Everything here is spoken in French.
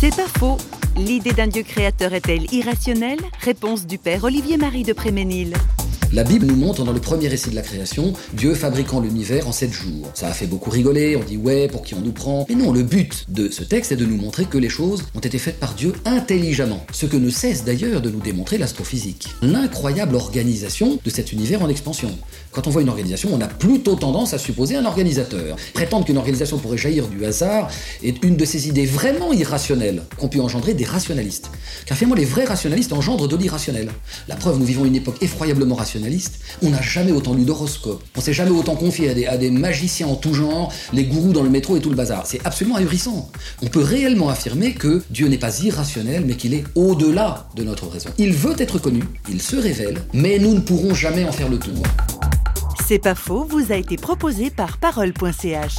C'est pas faux. L'idée d'un Dieu créateur est-elle irrationnelle? Réponse du Père Olivier-Marie de Préménil. La Bible nous montre dans le premier récit de la création Dieu fabriquant l'univers en sept jours. Ça a fait beaucoup rigoler, on dit ouais, pour qui on nous prend Mais non, le but de ce texte est de nous montrer que les choses ont été faites par Dieu intelligemment. Ce que ne cesse d'ailleurs de nous démontrer l'astrophysique. L'incroyable organisation de cet univers en expansion. Quand on voit une organisation, on a plutôt tendance à supposer un organisateur. Prétendre qu'une organisation pourrait jaillir du hasard est une de ces idées vraiment irrationnelles qu'ont pu engendrer des rationalistes. Car finalement, les vrais rationalistes engendrent de l'irrationnel. La preuve, nous vivons une époque effroyablement rationnelle on n'a jamais autant lu d'horoscopes, on s'est jamais autant confié à des, à des magiciens en tout genre, les gourous dans le métro et tout le bazar. C'est absolument ahurissant. On peut réellement affirmer que Dieu n'est pas irrationnel, mais qu'il est au-delà de notre raison. Il veut être connu, il se révèle, mais nous ne pourrons jamais en faire le tour. C'est pas faux, vous a été proposé par parole.ch.